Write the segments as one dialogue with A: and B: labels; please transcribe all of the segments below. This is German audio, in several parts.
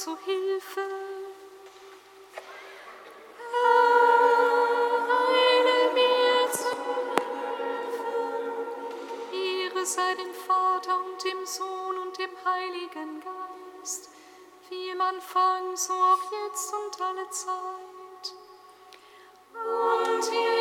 A: zu Hilfe. Heile mir zu Hilfe. Ehre sei dem Vater und dem Sohn und dem Heiligen Geist, wie im Anfang, so auch jetzt und alle Zeit. Und ihr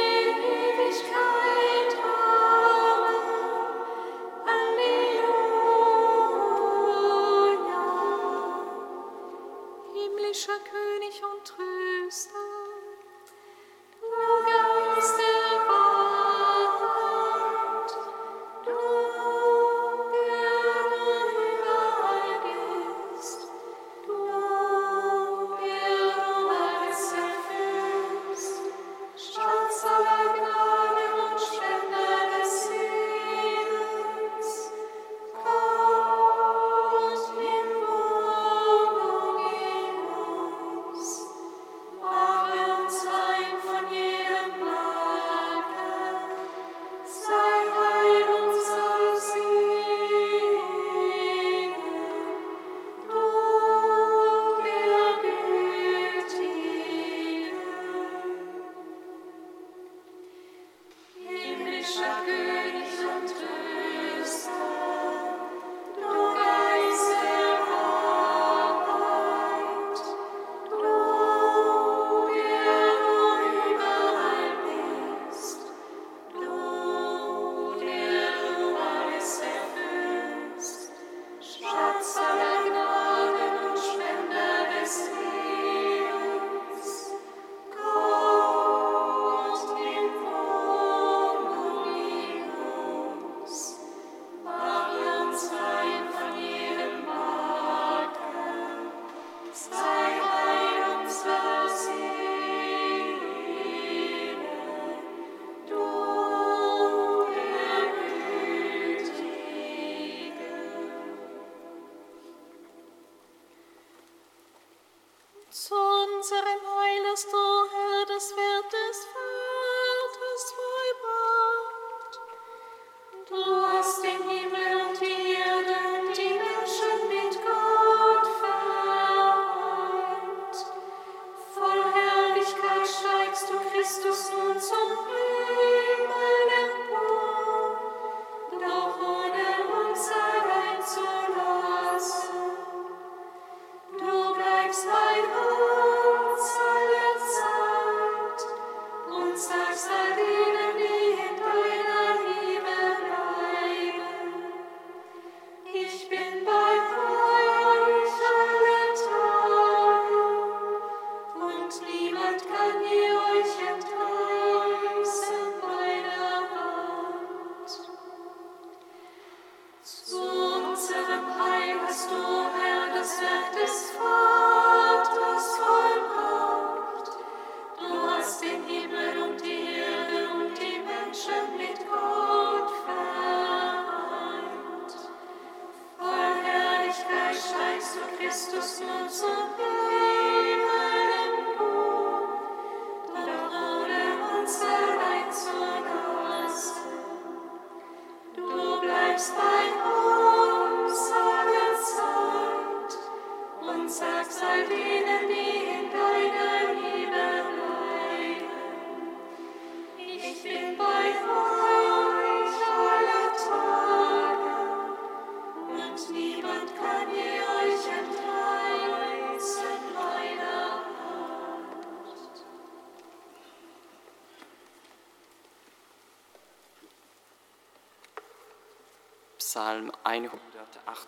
A: Christus lives
B: within.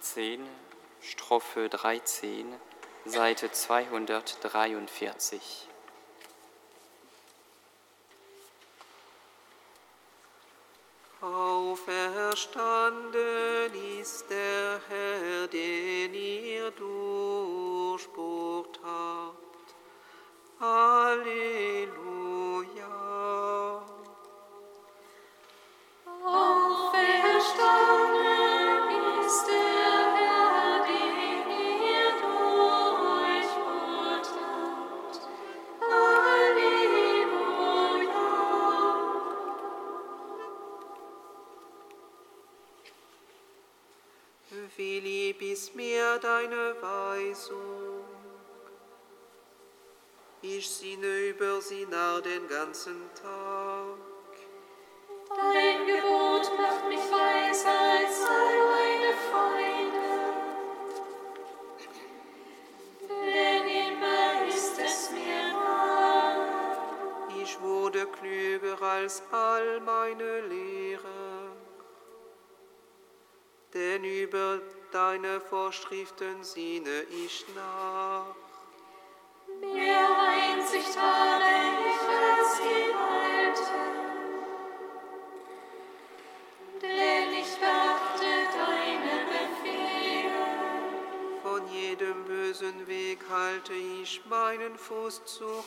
B: 18, Strophe 13, Seite 243.
C: Auferstanden ist der Herr, den ihr durchbohrt habt. Halleluja. Deine Weisung. Ich sinne über sie nach den ganzen Tag.
A: Dein Gebot macht mich weiser als all meine Feinde. Denn immer ist es mir nah.
C: Ich wurde klüger als all meine Lehre. Denn über deine Vorschriften sinne ich nach.
A: Mehr Einsicht habe ich als die Alten. Denn ich beachte deine Befehle.
C: Von jedem bösen Weg halte ich meinen Fuß zurück.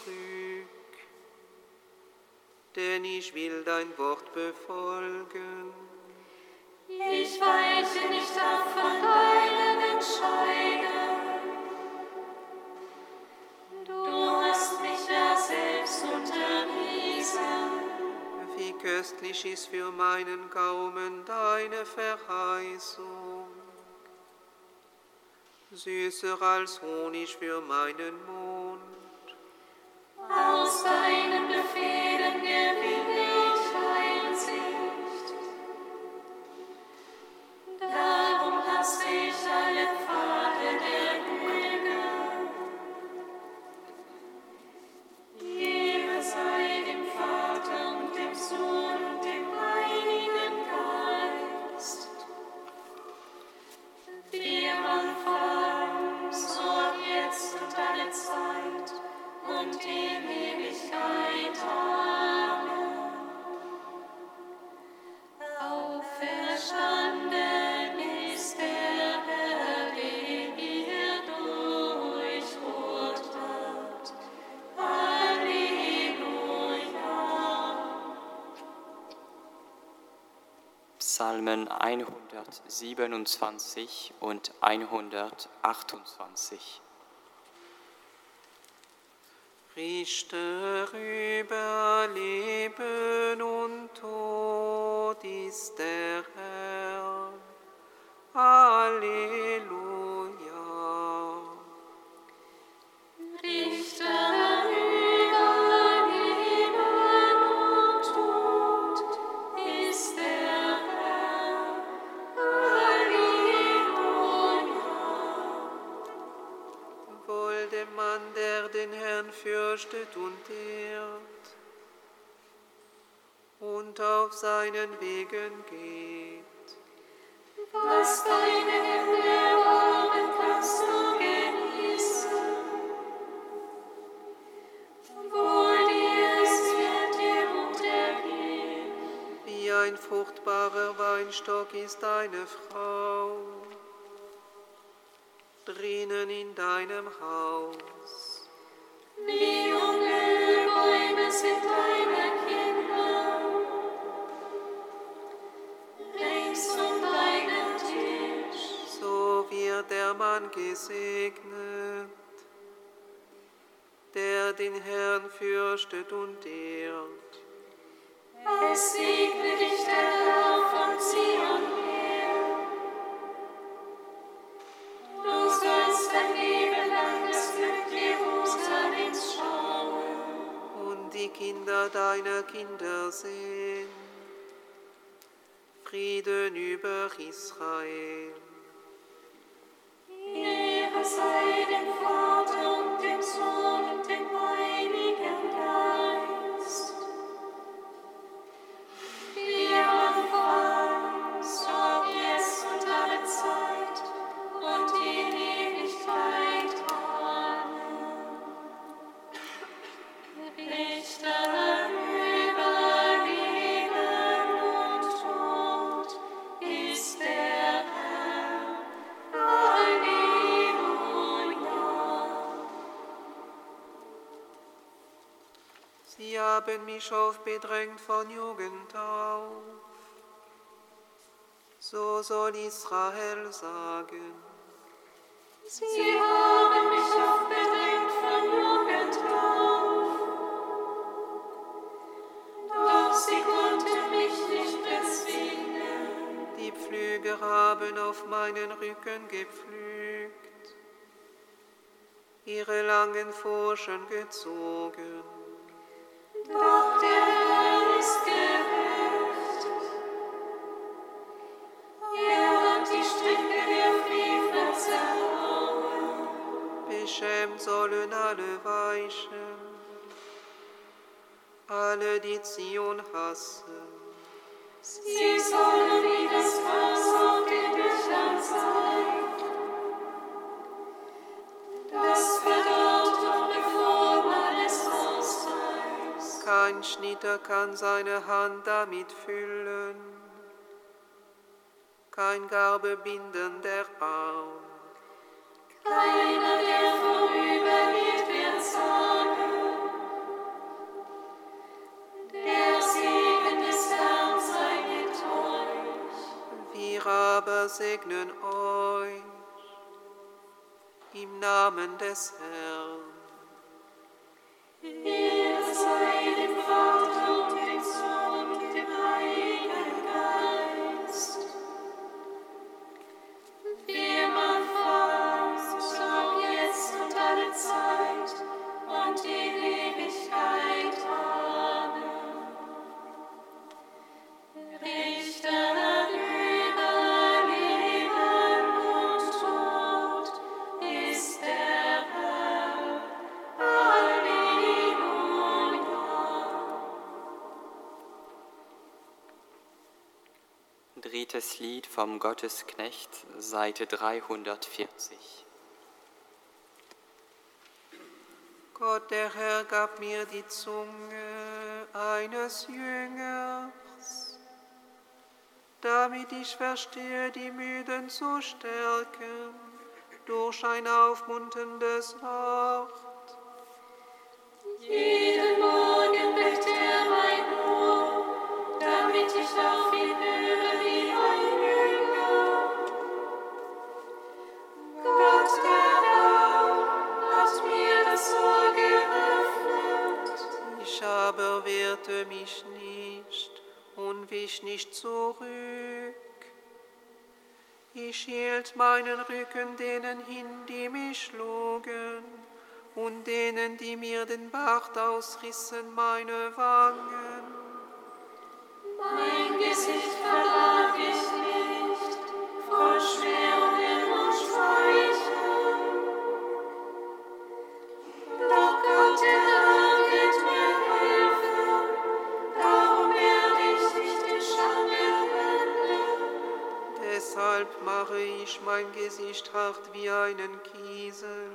C: Denn ich will dein Wort befolgen.
A: Ich weiche nicht ab von deinen Entscheiden. Du hast mich ja selbst unterwiesen.
C: Wie köstlich ist für meinen Gaumen deine Verheißung. Süßer als Honig für meinen Mund.
A: Aus deinen Befehlen
B: Psalmen 127 und 128.
C: Richter über Leben und Tod ist der Herr. Halleluja. Fürchtet und ehrt und auf seinen Wegen geht.
A: Was deine Hände erworben, kannst du genießen. Wohl dir, es wird dir gut ergehen.
C: Wie ein fruchtbarer Weinstock ist deine Frau drinnen in deinem Haus. Gesegnet, der den Herrn fürchtet und ehrt.
A: Es segne dich der Herr von Zion her. Du sollst dein Leben
C: Kinder deiner Kinder sehen. Frieden über Israel.
A: Ehre sei dem Vater und dem Sohn
C: haben mich oft bedrängt von Jugend auf. So soll Israel sagen.
A: Sie haben mich oft bedrängt von Jugend auf. Doch sie konnten mich nicht bezwingen.
C: Die Pflüger haben auf meinen Rücken gepflügt. ihre langen Furchen gezogen. Sollen alle weichen, alle, die Zion hassen.
A: Sie sollen wie das Gras auf den Dächern sein. Das verdorrt
C: Kein Schnitter kann seine Hand damit füllen, kein Garbebindender Arm.
A: Keiner, der vorübergeht, wird sagen, der Segen des Herrn sei mit euch.
C: Wir aber segnen euch im Namen des Herrn.
B: Vom Gottesknecht, Seite 340.
C: Gott, der Herr, gab mir die Zunge eines Jüngers, damit ich verstehe, die Müden zu stärken durch ein aufmunterndes Wort.
A: Jeden
C: Wehrte mich nicht und wich nicht zurück. Ich hielt meinen Rücken denen hin, die mich schlugen, und denen, die mir den Bart ausrissen, meine Wangen.
A: Mein Gesicht verbarg ich nicht vor Schmerzen
C: Deshalb mache ich mein Gesicht hart wie einen Kiesel.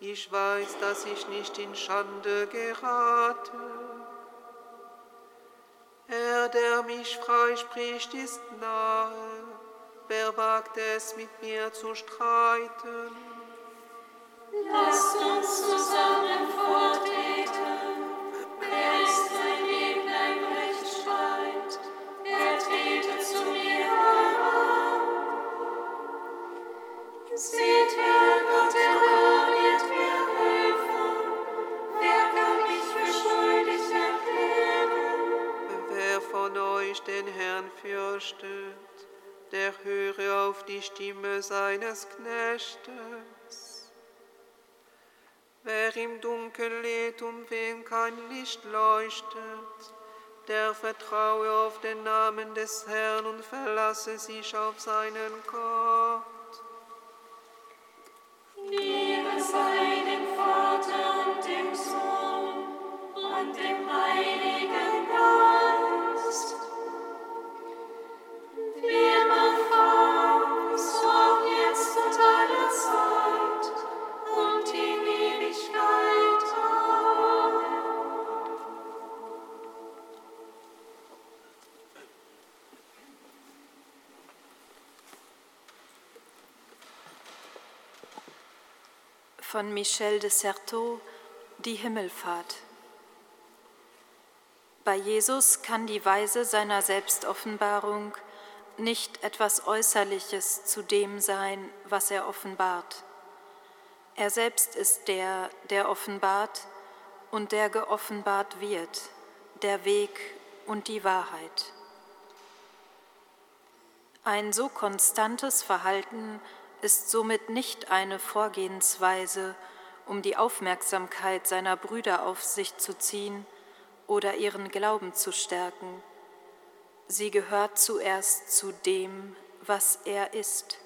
C: Ich weiß, dass ich nicht in Schande gerate. Er, der mich freispricht, ist nahe. Wer wagt es, mit mir zu streiten?
A: Lasst uns zusammen der
C: höre auf die Stimme seines Knechtes. Wer im Dunkeln lebt, um wen kein Licht leuchtet, der vertraue auf den Namen des Herrn und verlasse sich auf seinen Gott.
D: Von Michel de Certeau Die Himmelfahrt. Bei Jesus kann die Weise seiner Selbstoffenbarung nicht etwas Äußerliches zu dem sein, was er offenbart. Er selbst ist der, der offenbart und der geoffenbart wird, der Weg und die Wahrheit. Ein so konstantes Verhalten ist somit nicht eine Vorgehensweise um die Aufmerksamkeit seiner Brüder auf sich zu ziehen oder ihren Glauben zu stärken. Sie gehört zuerst zu dem, was er ist.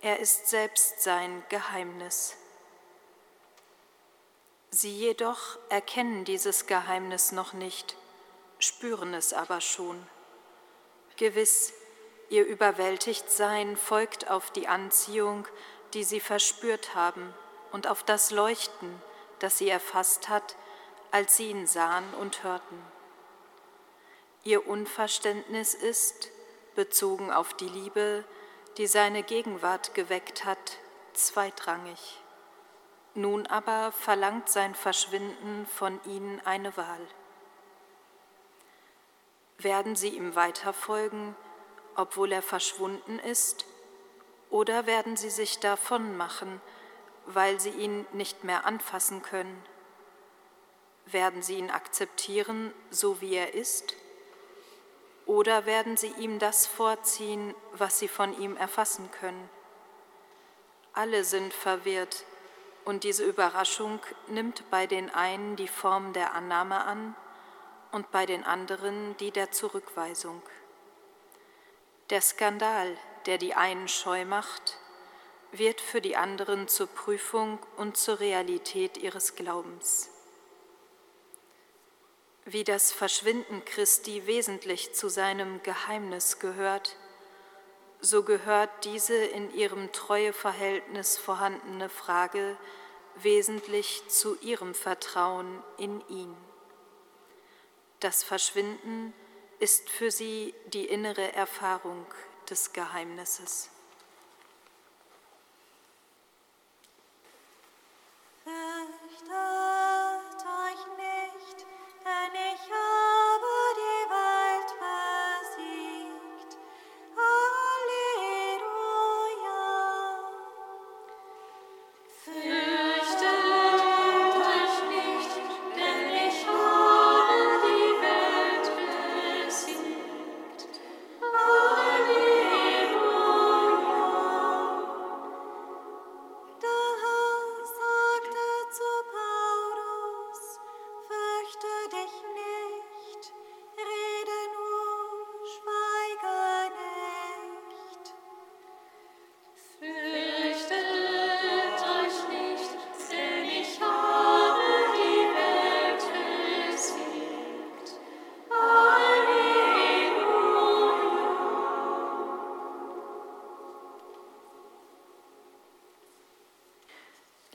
D: Er ist selbst sein Geheimnis. Sie jedoch erkennen dieses Geheimnis noch nicht, spüren es aber schon. Gewiss, ihr Überwältigtsein folgt auf die Anziehung, die sie verspürt haben, und auf das Leuchten, das sie erfasst hat, als sie ihn sahen und hörten. Ihr Unverständnis ist, bezogen auf die Liebe, die seine Gegenwart geweckt hat, zweitrangig. Nun aber verlangt sein Verschwinden von ihnen eine Wahl. Werden sie ihm weiterfolgen, obwohl er verschwunden ist, oder werden sie sich davon machen, weil sie ihn nicht mehr anfassen können? Werden sie ihn akzeptieren, so wie er ist? Oder werden sie ihm das vorziehen, was sie von ihm erfassen können? Alle sind verwirrt, und diese Überraschung nimmt bei den einen die Form der Annahme an und bei den anderen die der Zurückweisung. Der Skandal, der die einen scheu macht, wird für die anderen zur Prüfung und zur Realität ihres Glaubens. Wie das Verschwinden Christi wesentlich zu seinem Geheimnis gehört, so gehört diese in ihrem Treueverhältnis vorhandene Frage wesentlich zu ihrem Vertrauen in ihn. Das Verschwinden ist für sie die innere Erfahrung des Geheimnisses.
A: Fürchtet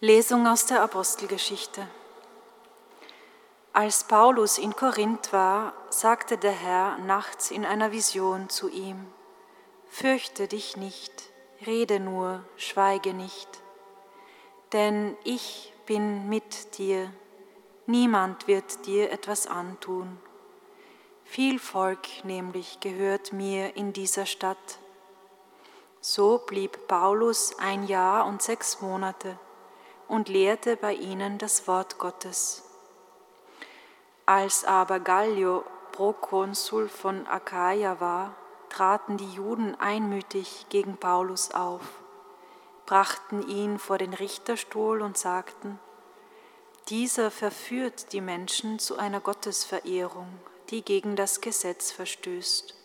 E: Lesung aus der Apostelgeschichte. Als Paulus in Korinth war, sagte der Herr nachts in einer Vision zu ihm, Fürchte dich nicht, rede nur, schweige nicht, denn ich bin mit dir, niemand wird dir etwas antun. Viel Volk nämlich gehört mir in dieser Stadt. So blieb Paulus ein Jahr und sechs Monate und lehrte bei ihnen das Wort Gottes. Als aber Gallio Prokonsul von Achaia war, traten die Juden einmütig gegen Paulus auf, brachten ihn vor den Richterstuhl und sagten, dieser verführt die Menschen zu einer Gottesverehrung, die gegen das Gesetz verstößt.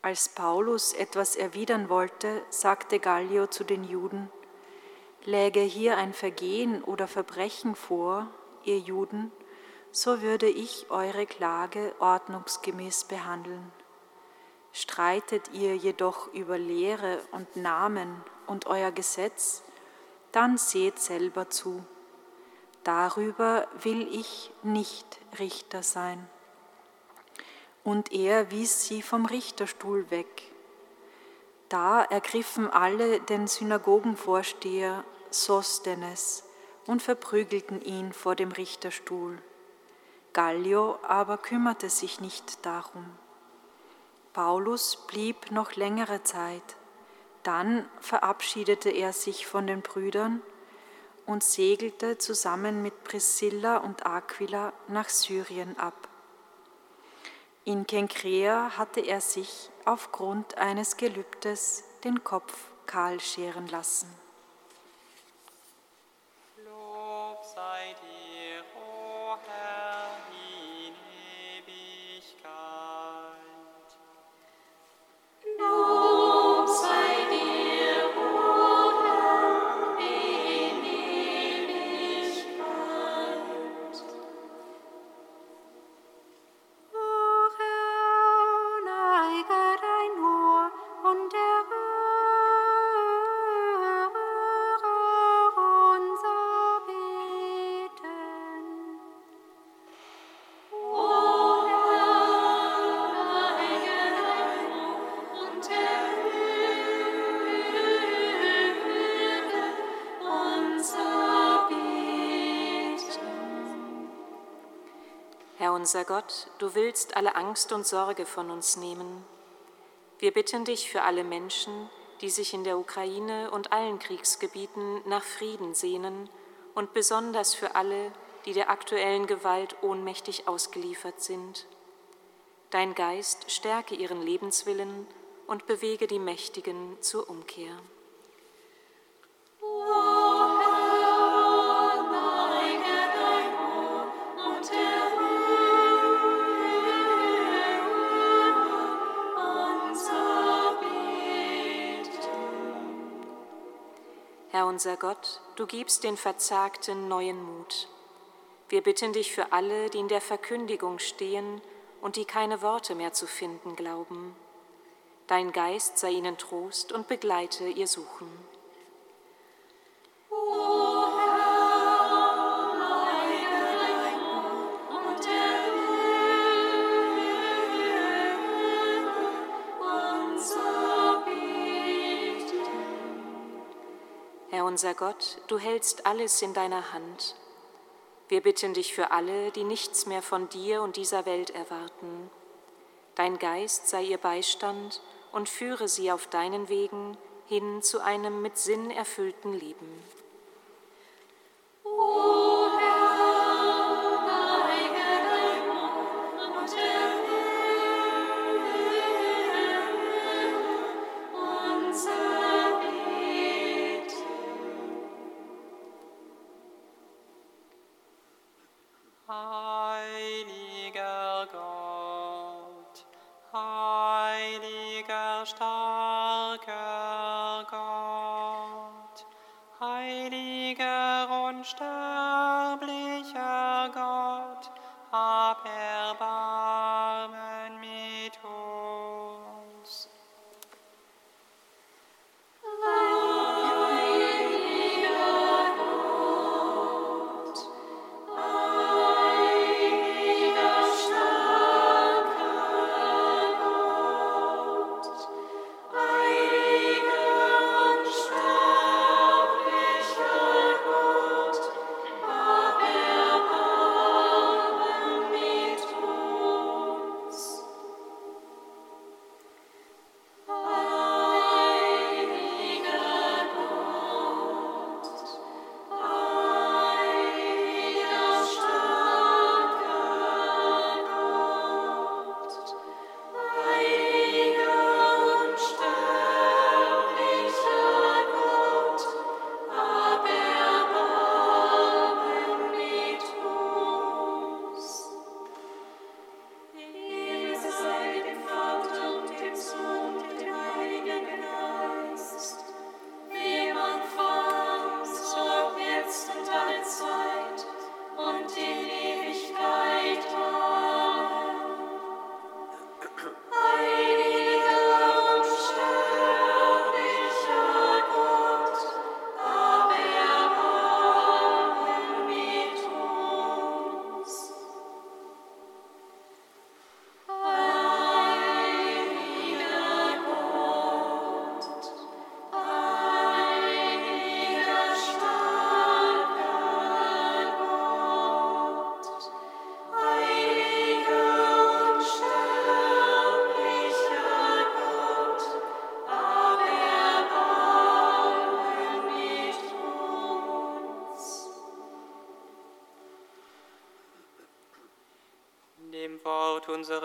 E: Als Paulus etwas erwidern wollte, sagte Gallio zu den Juden, Läge hier ein Vergehen oder Verbrechen vor, ihr Juden, so würde ich eure Klage ordnungsgemäß behandeln. Streitet ihr jedoch über Lehre und Namen und euer Gesetz, dann seht selber zu. Darüber will ich nicht Richter sein. Und er wies sie vom Richterstuhl weg. Da ergriffen alle den Synagogenvorsteher Sosthenes und verprügelten ihn vor dem Richterstuhl. Gallio aber kümmerte sich nicht darum. Paulus blieb noch längere Zeit. Dann verabschiedete er sich von den Brüdern und segelte zusammen mit Priscilla und Aquila nach Syrien ab. In Kenkrea hatte er sich aufgrund eines Gelübdes den Kopf kahl scheren lassen.
A: Unser Gott, du willst alle Angst und Sorge von uns nehmen. Wir bitten dich für alle Menschen, die sich in der Ukraine und allen Kriegsgebieten nach Frieden sehnen und besonders für alle, die der aktuellen Gewalt ohnmächtig ausgeliefert sind. Dein Geist stärke ihren Lebenswillen und bewege die Mächtigen zur Umkehr. Unser Gott, du gibst den Verzagten neuen Mut. Wir bitten dich für alle, die in der Verkündigung stehen und die keine Worte mehr zu finden glauben. Dein Geist sei ihnen Trost und begleite ihr Suchen. Unser Gott, du hältst alles in deiner Hand. Wir bitten dich für alle, die nichts mehr von dir und dieser Welt erwarten. Dein Geist sei ihr Beistand und führe sie auf deinen Wegen hin zu einem mit Sinn erfüllten Leben. Papa, Papa.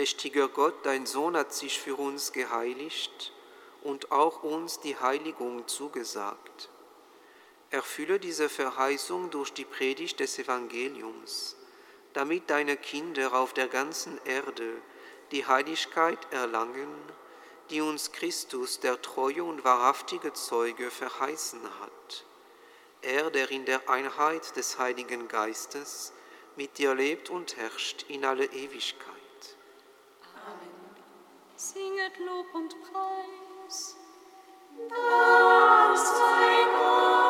C: Allmächtiger Gott, dein Sohn hat sich für uns geheiligt und auch uns die Heiligung zugesagt. Erfülle diese Verheißung durch die Predigt des Evangeliums, damit deine Kinder auf der ganzen Erde die Heiligkeit erlangen, die uns Christus, der treue und wahrhaftige Zeuge, verheißen hat. Er, der in der Einheit des Heiligen Geistes mit dir lebt und herrscht in alle Ewigkeit.
F: Singet Lob und Preis. Das sei Gott.